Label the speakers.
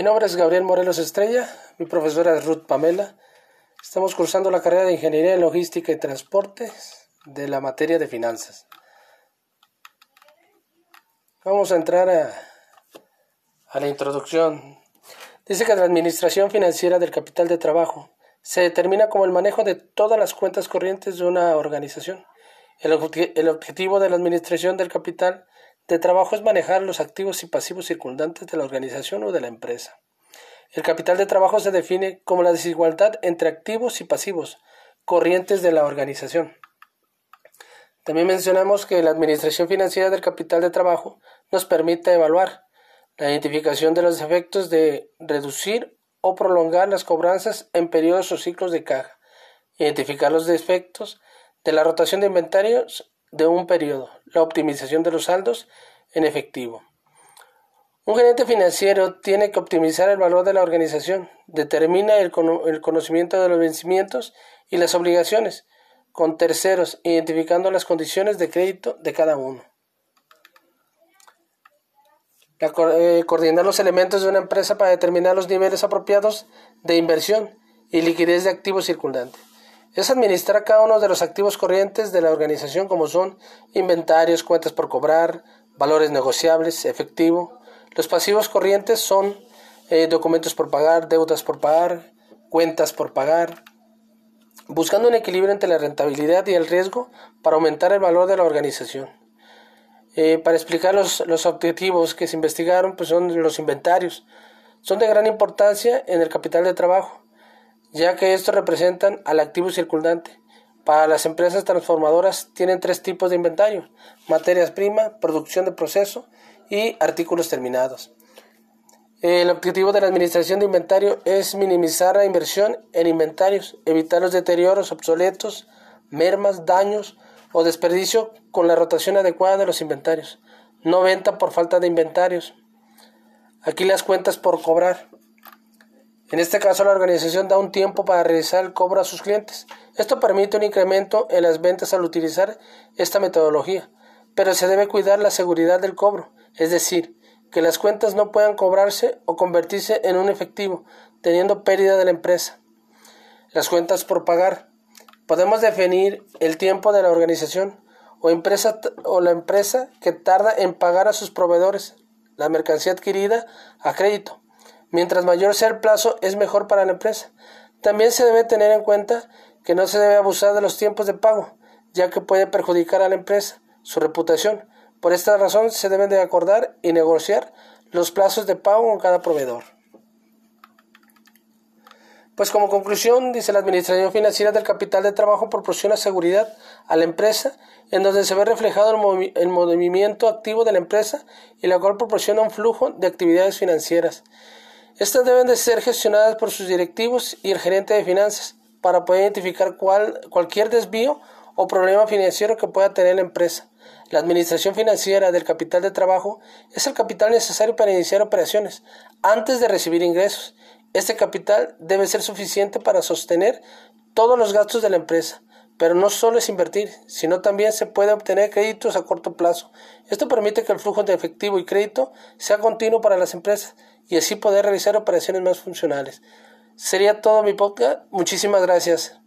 Speaker 1: Mi nombre es Gabriel Morelos Estrella, mi profesora es Ruth Pamela. Estamos cursando la carrera de Ingeniería en Logística y Transportes de la materia de finanzas. Vamos a entrar a, a la introducción. Dice que la administración financiera del capital de trabajo se determina como el manejo de todas las cuentas corrientes de una organización. El, objetivo de la administración del capital de trabajo es manejar los activos y pasivos circundantes de la organización o de la empresa. El capital de trabajo se define como la desigualdad entre activos y pasivos corrientes de la organización. También mencionamos que la administración financiera del capital de trabajo nos permite evaluar la identificación de los efectos de reducir o prolongar las cobranzas en periodos o ciclos de caja, identificar los defectos de la rotación de inventarios de un periodo, la optimización de los saldos en efectivo. Un gerente financiero tiene que optimizar el valor de la organización, determina el, conocimiento de los vencimientos y las obligaciones con terceros, identificando las condiciones de crédito de cada uno. Eh, coordinar los elementos de una empresa para determinar los niveles apropiados de inversión y liquidez de activos circundantes. Es administrar cada uno de los activos corrientes de la organización como son inventarios, cuentas por cobrar, valores negociables, efectivo. Los pasivos corrientes son eh, documentos por pagar, deudas por pagar, cuentas por pagar, buscando un equilibrio entre la rentabilidad y el riesgo para aumentar el valor de la organización. Eh, para explicar los, los, objetivos que se investigaron, pues son los inventarios. Son de gran importancia en el capital de trabajo, ya que estos representan al activo circundante. Para las empresas transformadoras tienen tres tipos de inventario, materias primas, producción de proceso y artículos terminados. El objetivo de la administración de inventario es minimizar la inversión en inventarios, evitar los deterioros obsoletos, mermas, daños, o desperdicio con la rotación adecuada de los inventarios. No venta por falta de inventarios. Aquí las cuentas por cobrar. En este caso la organización da un tiempo para realizar el cobro a sus clientes. Esto permite un incremento en las ventas al utilizar esta metodología, pero se debe cuidar la seguridad del cobro, es decir, que las cuentas no puedan cobrarse o convertirse en un efectivo, teniendo pérdida de la empresa. Las cuentas por pagar. Podemos definir el tiempo de la organización o, empresa, o la empresa que tarda en pagar a sus proveedores la mercancía adquirida a crédito. Mientras mayor sea el plazo, es mejor para la empresa. También se debe tener en cuenta que no se debe abusar de los tiempos de pago, ya que puede perjudicar a la empresa, su reputación. Por esta razón, se deben de acordar y negociar los plazos de pago con cada proveedor. Pues como conclusión, dice la Administración Financiera del Capital de Trabajo proporciona seguridad a la empresa en donde se ve reflejado el, movimiento activo de la empresa y la cual proporciona un flujo de actividades financieras. Estas deben de ser gestionadas por sus directivos y el gerente de finanzas para poder identificar cualquier desvío o problema financiero que pueda tener la empresa. La administración financiera del capital de trabajo es el capital necesario para iniciar operaciones antes de recibir ingresos este capital debe ser suficiente para sostener todos los gastos de la empresa, pero no solo es invertir, sino también se puede obtener créditos a corto plazo. Esto permite que el flujo de efectivo y crédito sea continuo para las empresas y así poder realizar operaciones más funcionales. Sería todo mi podcast. Muchísimas gracias.